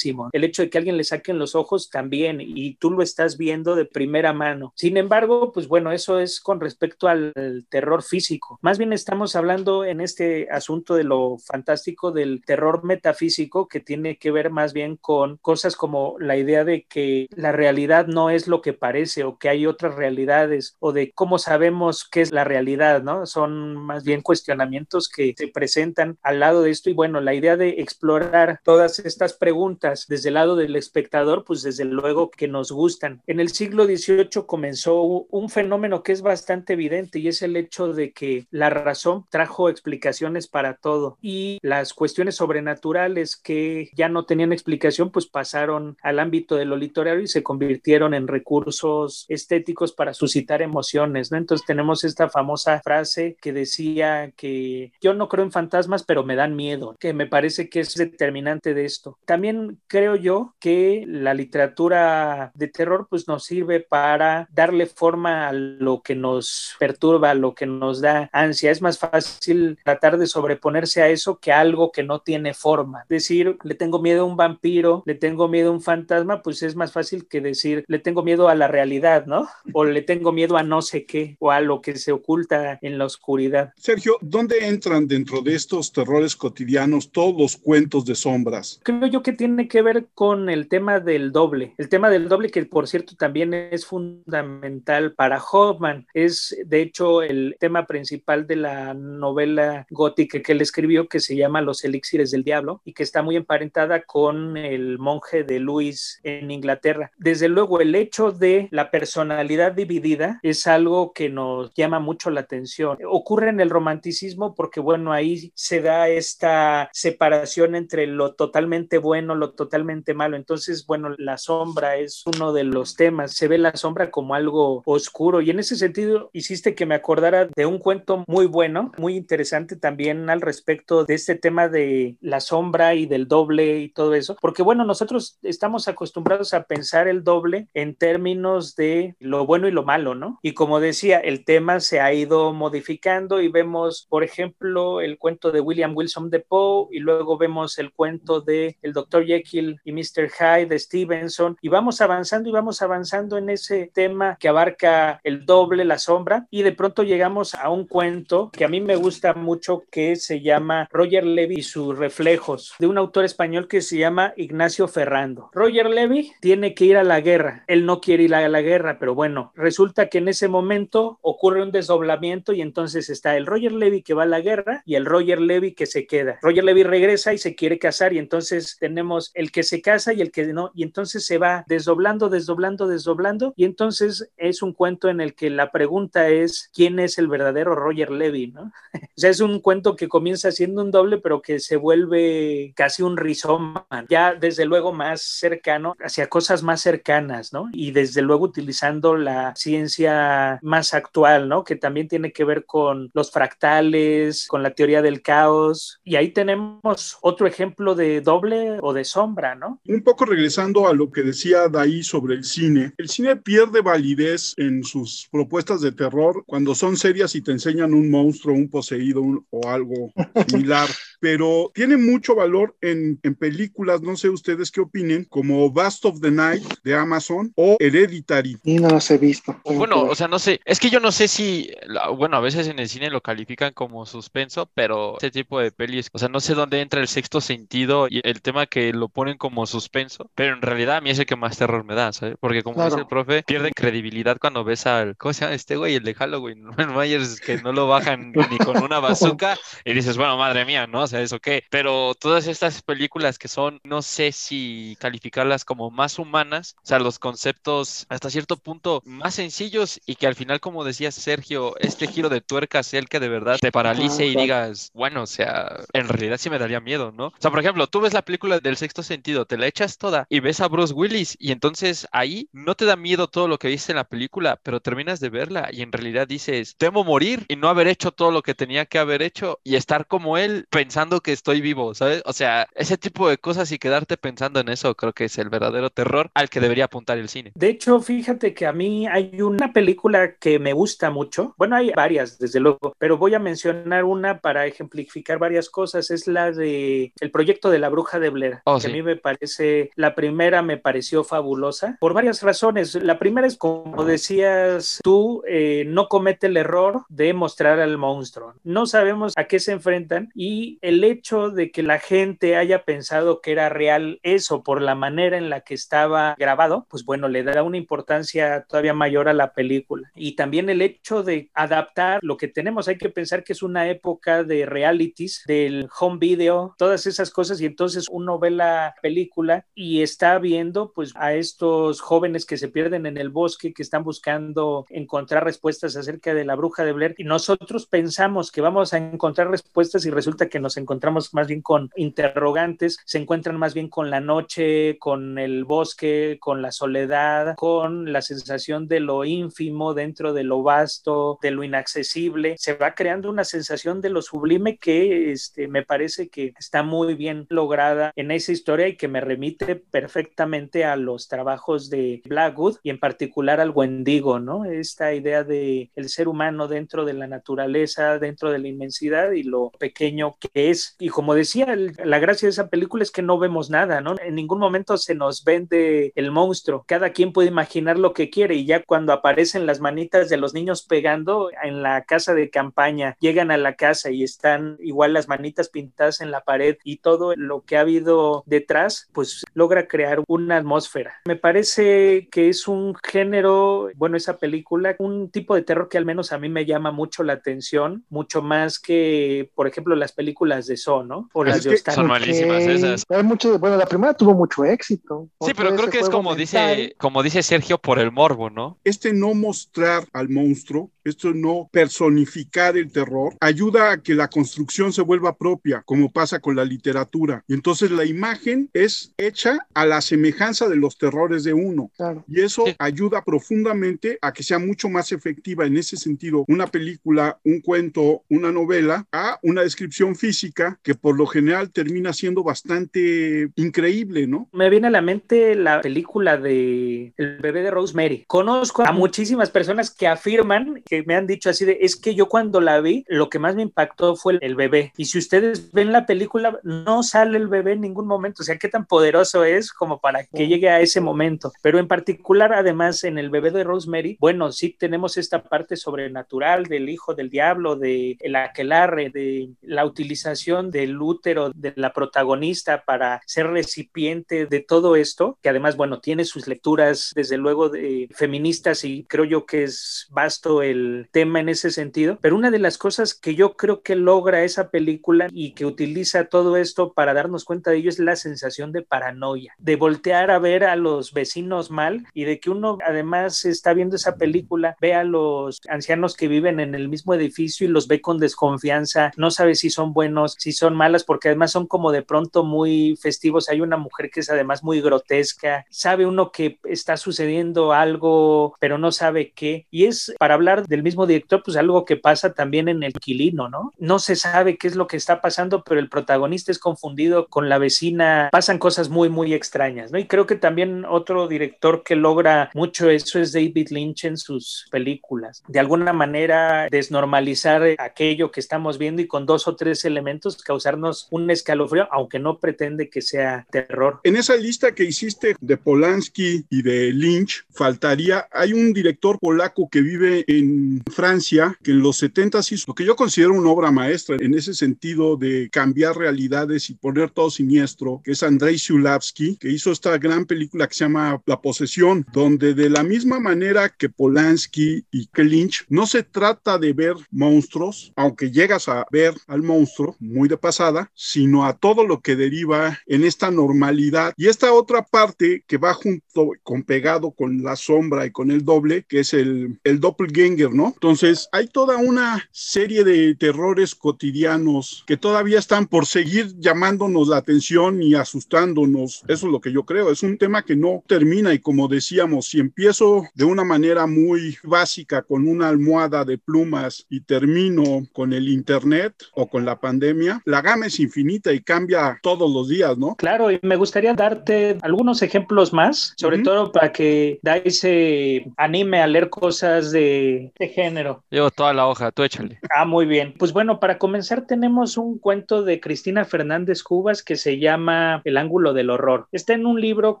El hecho de que alguien le saquen los ojos también y tú lo estás viendo de primera mano. Sin embargo, pues bueno, eso es con respecto al terror físico. Más bien estamos hablando en este asunto de lo fantástico del terror metafísico que tiene que ver más bien con cosas como la idea de que la realidad no es lo que parece o que hay otras realidades o de cómo sabemos qué es la realidad, ¿no? Son más bien cuestionamientos que se presentan al lado de esto y bueno, la idea de explorar todas estas preguntas desde el lado del espectador, pues desde luego que nos gustan. En el siglo XVIII comenzó un fenómeno que es bastante evidente y es el hecho de que la razón trajo explicaciones para todo y las cuestiones sobrenaturales que ya no tenían explicación, pues pasaron al ámbito de lo literario y se convirtieron en recursos estéticos para suscitar emociones, ¿no? Entonces tenemos esta famosa frase que decía que yo no creo en fantasmas, pero me dan miedo, que me parece que es determinante de esto. También creo yo que la literatura de terror pues nos sirve para darle forma a lo que nos perturba, a lo que nos da ansia. Es más fácil tratar de sobreponerse a eso que a algo que no tiene forma. Decir, le tengo miedo a un vampiro, le tengo miedo a un fantasma, pues es más fácil que decir, le tengo miedo a la realidad, ¿no? O le tengo miedo a no sé qué, o a lo que se oculta en la oscuridad. Sergio, ¿dónde entran dentro de estos terrores cotidianos todos los cuentos de sombras? Creo yo que tiene que ver con el tema del doble. El tema del doble que por cierto también es fundamental para Hoffman. Es de hecho el tema principal de la novela gótica que él escribió que se llama Los elixires del diablo y que está muy emparentada con el monje de Luis en Inglaterra. Desde luego el hecho de la personalidad dividida es algo que nos llama mucho la atención. Ocurre en el romanticismo porque bueno, ahí se da esta separación entre lo totalmente bueno, lo totalmente malo. Entonces, bueno, la sombra es uno de los temas. Se ve la sombra como algo oscuro y en ese sentido hiciste que me acordara de un cuento muy bueno, muy interesante también al respecto de este tema de la sombra y del doble y todo eso, porque bueno, nosotros estamos acostumbrados a pensar el doble en términos de lo bueno y lo malo, ¿no? Y como decía, el tema se ha ido modificando y vemos, por ejemplo, el cuento de William Wilson de Poe y luego vemos el cuento de el Dr. Jekyll y Mr. Hyde de Stevenson y vamos avanzando y vamos avanzando en ese tema que abarca el doble, la sombra y de pronto llegamos a un cuento que a mí me gusta mucho que se llama Roger Levy y sus reflejos de un autor español que se llama Ignacio Ferrando. Roger Levy tiene que ir a la guerra, él no quiere ir a la guerra, pero bueno, resulta que en ese momento ocurre un desdoblamiento y entonces está el Roger Levy que va a la guerra y el Roger Levy que se queda. Roger Levy regresa y se quiere casar y entonces tenemos el que se casa y el que no y entonces se va desdoblando, desdoblando, desdoblando y entonces es un cuento en el que la pregunta es quién es el verdadero Roger Levy, ¿no? o sea, es un cuento que comienza siendo un doble pero que se vuelve casi un rizoma, ya desde luego más cercano hacia cosas más cercanas, ¿no? Y desde luego utilizando la ciencia más actual, ¿no? Que también tiene que ver con los fractales, con la teoría del caos. Y ahí tenemos otro ejemplo de doble o de sombra, ¿no? Un poco regresando a lo que decía Daí sobre el cine. El cine pierde validez en sus propuestas de terror cuando son serias y te enseñan un monstruo, un poseído o algo similar. Pero tiene mucho valor en, en películas, no sé ustedes qué opinen, como Bast of the Night de Amazon o Hereditary. Y no las he visto. Bueno, o sea, no sé, es que yo no sé si, bueno, a veces en el cine lo califican como suspenso, pero ese tipo de pelis, o sea, no sé dónde entra el sexto sentido y el tema que lo ponen como suspenso, pero en realidad a mí es el que más terror me da, ¿sabes? Porque como dice el profe, pierde credibilidad cuando ves al, ¿cómo se llama este güey? El de Halloween, Norman Myers, que no lo bajan ni con una bazooka y dices, bueno, madre mía, ¿no? O sea, ¿eso qué? Pero todas estas películas que son, no sé si calificarlas como más humanas, o sea, los conceptos hasta cierto punto más sencillos y que al final, como decía Sergio, este giro de tuerca sea el que de verdad te paralice y digas, bueno, o sea, en realidad sí me daría miedo, ¿no? O sea, por ejemplo, tú ves la película del sexto sentido, te la echas toda y ves a Bruce Willis y entonces ahí no te da miedo todo lo que viste en la película, pero terminas de verla y en realidad dices, temo morir y no haber hecho todo lo que tenía que haber derecho y estar como él pensando que estoy vivo, ¿sabes? O sea, ese tipo de cosas y quedarte pensando en eso creo que es el verdadero terror al que debería apuntar el cine. De hecho, fíjate que a mí hay una película que me gusta mucho. Bueno, hay varias, desde luego, pero voy a mencionar una para ejemplificar varias cosas. Es la de El proyecto de la bruja de Blair, Oh, sí. a mí me parece, la primera me pareció fabulosa por varias razones. La primera es, como decías tú, eh, no comete el error de mostrar al monstruo. No sabemos a qué se enfrentan y el hecho de que la gente haya pensado que era real eso por la manera en la que estaba grabado, pues bueno, le da una importancia todavía mayor a la película. Y también el hecho de adaptar lo que tenemos, hay que pensar que es una época de realities, del home video, todas esas cosas y entonces uno ve la película y está viendo pues a estos jóvenes que se pierden en el bosque, que están buscando encontrar respuestas acerca de la bruja de Blair y nosotros pensamos que vamos a encontrar respuestas y resulta que nos encontramos más bien con interrogantes, se encuentran más bien con la noche, con el bosque, con la soledad, con la sensación de lo ínfimo dentro de lo vasto, de lo inaccesible. Se va creando una sensación de lo sublime que este, me parece que está muy bien lograda en esa historia y que me remite perfectamente a los trabajos de Blackwood y en particular al Wendigo, ¿no? Esta idea de el ser humano dentro de la naturaleza, dentro de la inmensidad y lo pequeño que es. Y como decía, el- la gracia de esa película es que no vemos nada, ¿no? En ningún momento se nos vende el monstruo. Cada quien puede imaginar lo que quiere y ya cuando aparecen las manitas de los niños pegando en la casa de campaña, llegan a la casa y están igual las manitas pintadas en la pared y todo lo que ha habido detrás, pues logra crear una atmósfera. Me parece que es un género, bueno, esa película, un tipo de terror que al menos a mí me llama mucho la atención, mucho más que, por ejemplo, las películas de So, ¿no? O las es de Stan son malísimas esas. Hay mucho, bueno, la primera tuvo mucho éxito. Sí, pero creo que es como mental. dice, como dice Sergio por el morbo, ¿no? este no mostrar al monstruo, esto no personificar el terror, ayuda a que la construcción se vuelva propia, como pasa con la literatura. Y entonces la imagen es hecha a la semejanza de los terrores de uno. Claro. Y eso Sí. ayuda profundamente a que sea mucho más efectiva en ese sentido una película, un cuento, una novela, a una descripción física que por lo general termina siendo bastante increíble, ¿no? Me viene a la mente la película de El bebé de Rosemary. Conozco a muchísimas personas que afirman, que me han dicho así de, es que yo cuando la vi, lo que más me impactó fue el, el bebé. Y si ustedes ven la película, no sale el bebé en ningún momento. O sea, qué tan poderoso es como para que llegue a ese momento. Pero en particular, además, en el bebé de Rosemary, bueno, sí tenemos esta parte sobrenatural del hijo del diablo, de el aquelarre, de la utilización del útero de la protagonista para ser recipiente de todo esto, que además, bueno, tiene sus lecturas, desde luego, de feministas y creo yo que es vasto el tema en ese sentido, pero una de las cosas que yo creo que logra esa película y que utiliza todo esto para darnos cuenta de ello es la sensación de paranoia, de voltear a ver a los vecinos mal y de que uno además está viendo esa película, ve a los ancianos que viven en el mismo edificio y los ve con desconfianza, no sabe si son buenos, si son malas, porque además son como de pronto muy festivos. Hay una mujer que es además muy grotesca, sabe uno que está sucediendo algo, pero no sabe qué. Y es, para hablar del mismo director, pues algo que pasa también en el Quilino, ¿no? No se sabe qué es lo que está pasando, pero el protagonista es confundido con la vecina, pasan cosas muy, muy extrañas, ¿no? Y creo que también otro director que logra mucho eso es David Lynch en sus películas. De alguna manera desnormalizar aquello que estamos viendo y con dos o tres elementos causarnos un escalofrío, aunque no pretende que sea terror. En esa lista que hiciste de Polanski y de Lynch, faltaría, hay un director polaco que vive en Francia, que en los 70 hizo lo que yo considero una obra maestra en ese sentido de cambiar realidades y poner todo siniestro, que es Andrei Zulawski, que hizo esta gran película que se llama La posesión, donde de la misma manera que Polanski y que Lynch, no se trata de ver monstruos, aunque llegas a ver al monstruo muy de pasada, sino a todo lo que deriva en esta normalidad. Y esta otra parte que va junto con pegado con la sombra y con el doble, que es el, el doppelganger ¿no? Entonces, hay toda una serie de terrores cotidianos que todavía están por seguir llamándonos la atención y asustándonos. Eso es lo que yo creo. Es un tema que no termina y como decíamos, si empiezo de una manera muy básica con una almohada de plumas y termino con el Internet o con la pandemia, la gama es infinita y cambia todos los días, ¿no? Claro, y me gustaría darte algunos ejemplos más, sobre todo para que Dai se anime a leer cosas de, de género. Llevo toda la hoja, tú échale. Ah, muy bien. Pues bueno, para comenzar tenemos un cuento de Cristina Fernández Cubas que se llama El ángulo del horror. Está en un libro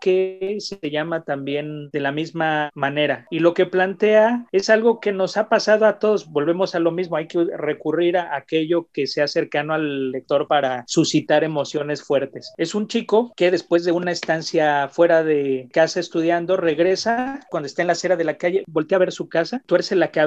que se llama también de la misma manera y lo que plantea es algo que nos ha pasado a todos. Volvemos a lo mismo, hay que recurrir a aquello que sea cercano al lector para suscitar emociones fuertes. Es un chico que después de una estancia fuera de casa estudiando regresa cuando está en la acera de la calle, voltea a ver su casa, tuerce la cabeza,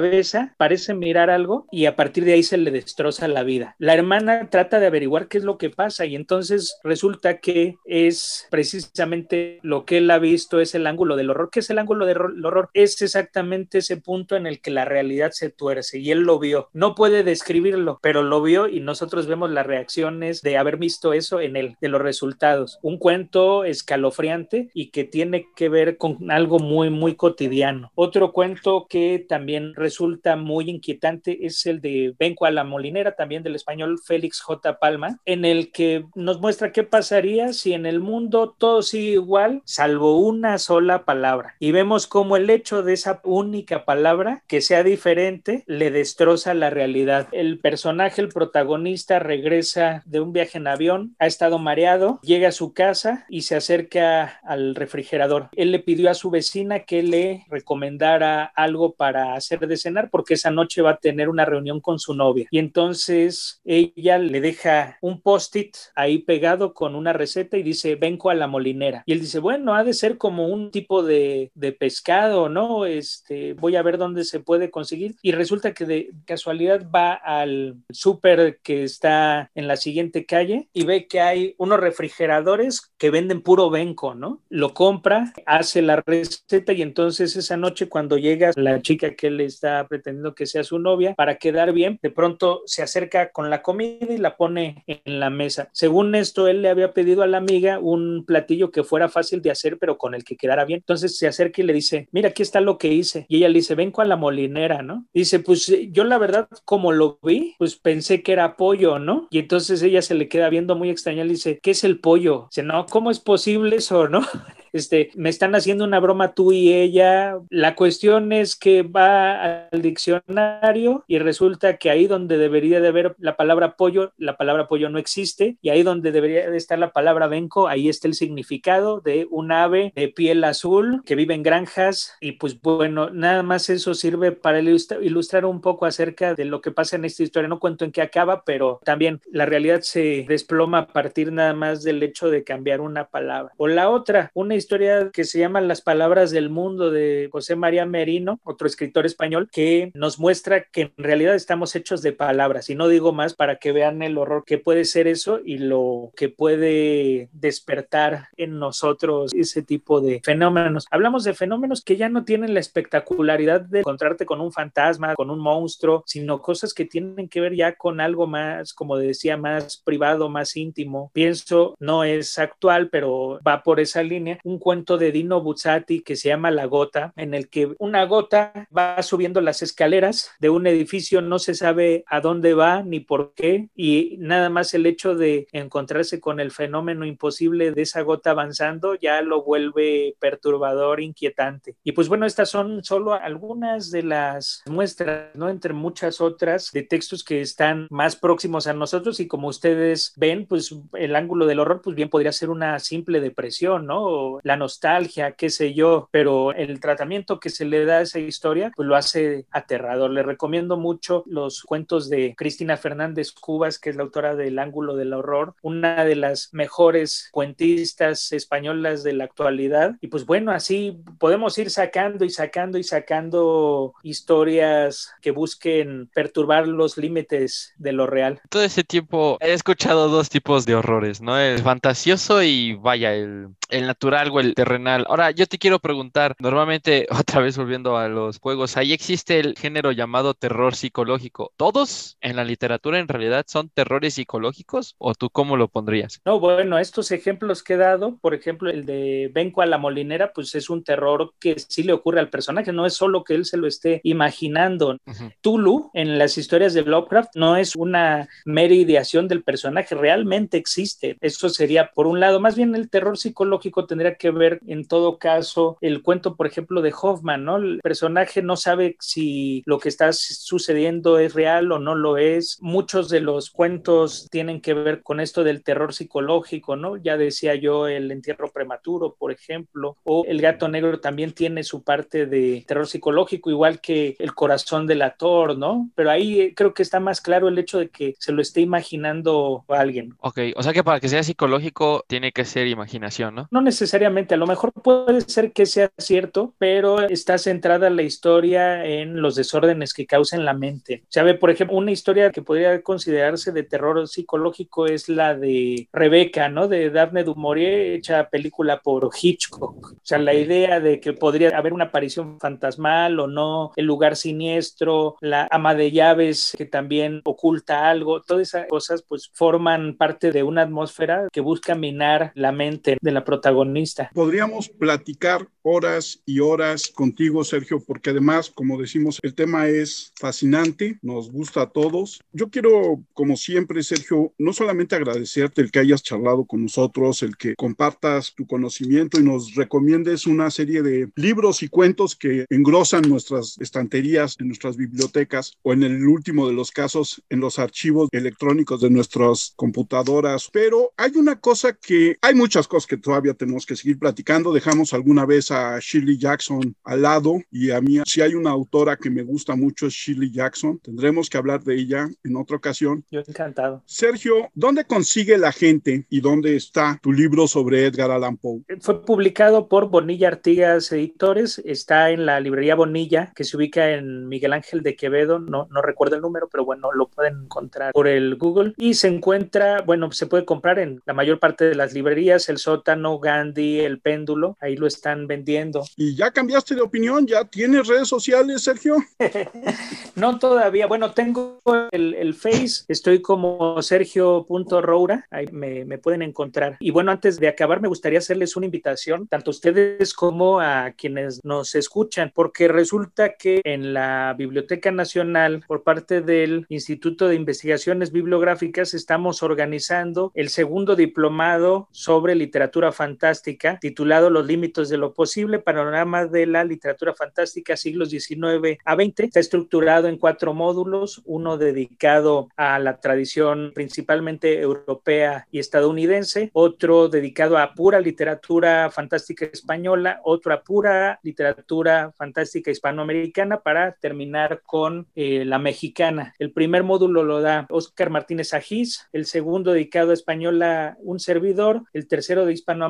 parece mirar algo y a partir de ahí se le destroza la vida. La hermana trata de averiguar qué es lo que pasa y entonces resulta que es precisamente lo que él ha visto, es el ángulo del horror. ¿Qué es el ángulo del horror? Es exactamente ese punto en el que la realidad se tuerce y él lo vio. No puede describirlo, pero lo vio y nosotros vemos las reacciones de haber visto eso en él, de los resultados. Un cuento escalofriante y que tiene que ver con algo muy, muy cotidiano. Otro cuento que también resulta muy inquietante es el de Venco a la Molinera, también del español Félix J. Palma, en el que nos muestra qué pasaría si en el mundo todo sigue igual, salvo una sola palabra. Y vemos cómo el hecho de esa única palabra que sea diferente le destroza la realidad. El personaje, el protagonista, regresa de un viaje en avión, ha estado mareado, llega a su casa y se acerca al refrigerador. Él le pidió a su vecina que le recomendara algo para hacer de cenar porque esa noche va a tener una reunión con su novia. Y entonces ella le deja un post-it ahí pegado con una receta y dice, vengo a la molinera. Y él dice, bueno, ha de ser como un tipo de, de pescado, ¿no? Este, voy a ver dónde se puede conseguir. Y resulta que de casualidad va al súper que está en la siguiente calle y ve que hay unos refrigeradores que venden puro venco, ¿no? Lo compra, hace la receta y entonces esa noche cuando llega la chica que él está pretendiendo que sea su novia, para quedar bien, de pronto se acerca con la comida y la pone en la mesa. Según esto, él le había pedido a la amiga un platillo que fuera fácil de hacer, pero con el que quedara bien. Entonces se acerca y le dice, mira, aquí está lo que hice. Y ella le dice, ven con la molinera, ¿no? Dice, pues yo la verdad, como lo vi, pues pensé que era pollo, ¿no? Y entonces ella se le queda viendo muy extraña, le dice, ¿qué es el pollo? Dice, no, ¿cómo es posible eso, no? Este, me están haciendo una broma tú y ella. La cuestión es que va al diccionario y resulta que ahí donde debería de haber la palabra pollo, la palabra pollo no existe y ahí donde debería de estar la palabra venco, ahí está el significado de un ave de piel azul que vive en granjas y pues bueno, nada más eso sirve para ilustrar un poco acerca de lo que pasa en esta historia. No cuento en qué acaba, pero también la realidad se desploma a partir nada más del hecho de cambiar una palabra. O la otra, una historia que se llama Las Palabras del Mundo de José María Merino, otro escritor español, que nos muestra que en realidad estamos hechos de palabras. Y no digo más para que vean el horror que puede ser eso y lo que puede despertar en nosotros ese tipo de fenómenos. Hablamos de fenómenos que ya no tienen la espectacularidad de encontrarte con un fantasma, con un monstruo, sino cosas que tienen que ver ya con algo más, como decía, más privado, más íntimo. Pienso, no es actual, pero va por esa línea, un cuento de Dino Buzzati que se llama La Gota, en el que una gota va subiendo las escaleras de un edificio, no se sabe a dónde va ni por qué, y nada más el hecho de encontrarse con el fenómeno imposible de esa gota avanzando ya lo vuelve perturbador, inquietante. Y pues bueno, estas son solo algunas de las muestras, ¿no? Entre muchas otras de textos que están más próximos a nosotros y como ustedes ven, pues el ángulo del horror, pues bien podría ser una simple depresión, ¿no? La nostalgia, qué sé yo, pero el tratamiento que se le da a esa historia, pues lo hace aterrador. Le recomiendo mucho los cuentos de Cristina Fernández Cubas, que es la autora del Ángulo del Horror, una de las mejores cuentistas españolas de la actualidad. Y pues bueno, así podemos ir sacando y sacando y sacando historias que busquen perturbar los límites de lo real. Todo ese tiempo he escuchado dos tipos de horrores, ¿no? El fantasioso y vaya, el el natural o el terrenal. Ahora, yo te quiero preguntar, normalmente, otra vez volviendo a los juegos, ahí existe el género llamado terror psicológico. ¿Todos en la literatura en realidad son terrores psicológicos o tú cómo lo pondrías? No, bueno, estos ejemplos que he dado, por ejemplo, el de Benco a la molinera, pues es un terror que sí le ocurre al personaje, no es solo que él se lo esté imaginando. Tulu, en las historias de Lovecraft, no es una mera ideación del personaje, realmente existe. Eso sería, por un lado, más bien el terror psicológico tendría que ver, en todo caso, el cuento, por ejemplo, de Hoffman, ¿no? El personaje no sabe si lo que está sucediendo es real o no lo es. Muchos de los cuentos tienen que ver con esto del terror psicológico, ¿no? Ya decía yo el entierro prematuro, por ejemplo, o el gato negro también tiene su parte de terror psicológico, igual que el corazón del actor, ¿no? Pero ahí eh, creo que está más claro el hecho de que se lo esté imaginando alguien. Ok, o sea que para que sea psicológico tiene que ser imaginación, ¿no? No necesariamente, a lo mejor puede ser que sea cierto, pero está centrada la historia en los desórdenes que causa en la mente. Ve, por ejemplo, una historia que podría considerarse de terror psicológico es la de Rebeca, ¿no? De Daphne du Maurier, hecha película por Hitchcock. O sea, la idea de que podría haber una aparición fantasmal o no, el lugar siniestro, la ama de llaves que también oculta algo, todas esas cosas pues forman parte de una atmósfera que busca minar la mente de la protagonista. Podríamos platicar horas y horas contigo, Sergio, porque además, como decimos, el tema es fascinante, nos gusta a todos. Yo quiero, como siempre, Sergio, no solamente agradecerte el que hayas charlado con nosotros, el que compartas tu conocimiento y nos recomiendes una serie de libros y cuentos que engrosan nuestras estanterías en nuestras bibliotecas o en el último de los casos en los archivos electrónicos de nuestras computadoras. Pero hay una cosa que, hay muchas cosas que todavía tenemos que seguir platicando. Dejamos alguna vez a Shirley Jackson al lado y a mí, si hay una autora que me gusta mucho es Shirley Jackson. Tendremos que hablar de ella en otra ocasión. Yo encantado. Sergio, ¿dónde consigue la gente y dónde está tu libro sobre Edgar Allan Poe? Fue publicado por Bonilla Artigas Editores, está en la librería Bonilla, que se ubica en Miguel Ángel de Quevedo, no, no recuerdo el número, pero bueno, lo pueden encontrar por el Google y se encuentra, bueno, se puede comprar en la mayor parte de las librerías, el sótano, Gandhi, el péndulo, ahí lo están vendiendo. ¿Y ya cambiaste de opinión? ¿Ya tienes redes sociales, Sergio? no todavía, bueno, tengo el, el Face, estoy como sergio.roura, ahí me, me pueden encontrar. Y bueno, antes de acabar, me gustaría hacerles una invitación, tanto a ustedes como a quienes nos escuchan, porque resulta que en la Biblioteca Nacional, por parte del Instituto de Investigaciones Bibliográficas, estamos organizando el segundo diplomado sobre literatura fantástica, titulado Los límites de lo posible, panorama de la literatura fantástica siglos XIX a XX. Está estructurado en cuatro módulos, uno dedicado a la tradición principalmente europea y estadounidense, otro dedicado a pura literatura fantástica española, otro a pura literatura fantástica hispanoamericana para terminar con eh, la mexicana. El primer módulo lo da Oscar Martínez Ajís, el segundo dedicado a española, un servidor, el tercero de hispanoamericana,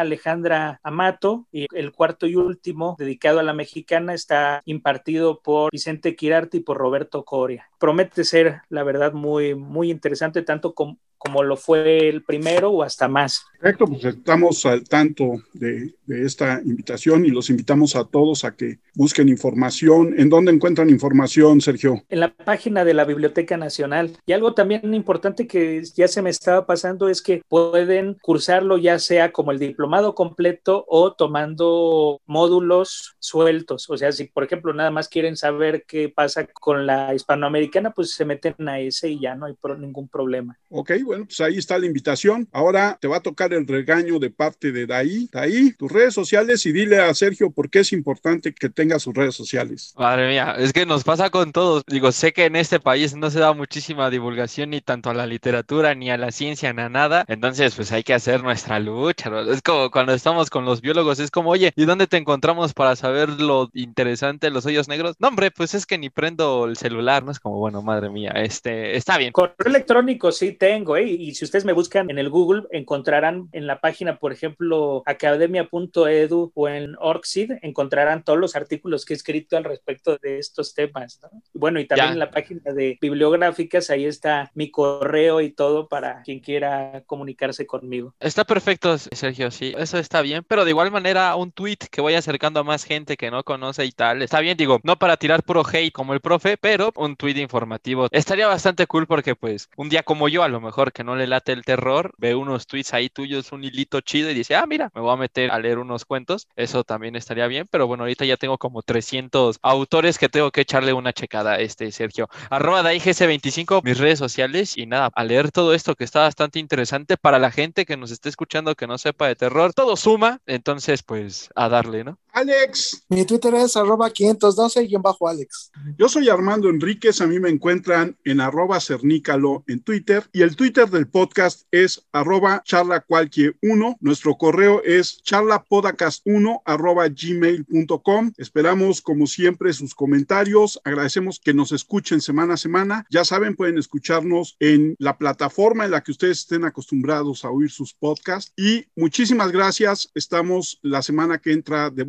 Alejandra Amato, y el cuarto y último dedicado a la mexicana está impartido por Vicente Quirarte y por Roberto Coria. Promete ser, la verdad, muy, muy interesante, tanto como como lo fue el primero o hasta más. Perfecto, pues estamos al tanto de, de, esta invitación y los invitamos a todos a que busquen información. ¿En dónde encuentran información, Sergio? En la página de la Biblioteca Nacional. Y algo también importante que ya se me estaba pasando es que pueden cursarlo ya sea como el diplomado completo o tomando módulos sueltos. O sea, si por ejemplo nada más quieren saber qué pasa con la hispanoamericana, pues se meten a ese y ya no hay pro ningún problema. Ok, bueno, pues ahí está la invitación. Ahora te va a tocar el regaño de parte de Daí. Daí, tus redes sociales y dile a Sergio por qué es importante que tenga sus redes sociales. Madre mía, es que nos pasa con todos. Digo, sé que en este país no se da muchísima divulgación ni tanto a la literatura, ni a la ciencia, ni a nada. Entonces, pues hay que hacer nuestra lucha. ¿no? Es como cuando estamos con los biólogos, es como, oye, ¿y dónde te encontramos para saber lo interesante de los hoyos negros? No, hombre, pues es que ni prendo el celular, ¿no? Es como, bueno, madre mía, este, está bien. Correo electrónico sí tengo, ¿eh? Y si ustedes me buscan en el Google, encontrarán en la página, por ejemplo, academia.edu o en Orcsid, encontrarán todos los artículos que he escrito al respecto de estos temas. ¿no? Bueno, y también en la página de bibliográficas, ahí está mi correo y todo para quien quiera comunicarse conmigo. Está perfecto, Sergio, sí, eso está bien, pero de igual manera un tweet que vaya acercando a más gente que no conoce y tal, está bien, digo, no para tirar puro hate como el profe, pero un tweet informativo estaría bastante cool porque pues un día como yo, a lo mejor que no le late el terror, ve unos tweets ahí tuyos, un hilito chido y dice, ah, mira, me voy a meter a leer unos cuentos, eso también estaría bien, pero bueno, ahorita ya tengo como 300 autores que tengo que echarle una checada este Sergio. Arroba 25 mis redes sociales y nada, a leer todo esto que está bastante interesante para la gente que nos esté escuchando que no sepa de terror, todo suma, entonces pues a darle, ¿no? Alex. Mi Twitter es arroba 512-Alex. Yo soy Armando Enríquez, a mí me encuentran en arroba cernícalo en Twitter y el Twitter del podcast es arroba charlacualquier1. Nuestro correo es charlapodcast1 arroba gmail.com. Esperamos como siempre sus comentarios. Agradecemos que nos escuchen semana a semana. Ya saben, pueden escucharnos en la plataforma en la que ustedes estén acostumbrados a oír sus podcasts. Y muchísimas gracias. Estamos la semana que entra de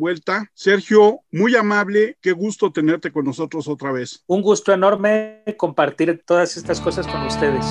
Sergio, muy amable, qué gusto tenerte con nosotros otra vez. Un gusto enorme compartir todas estas cosas con ustedes.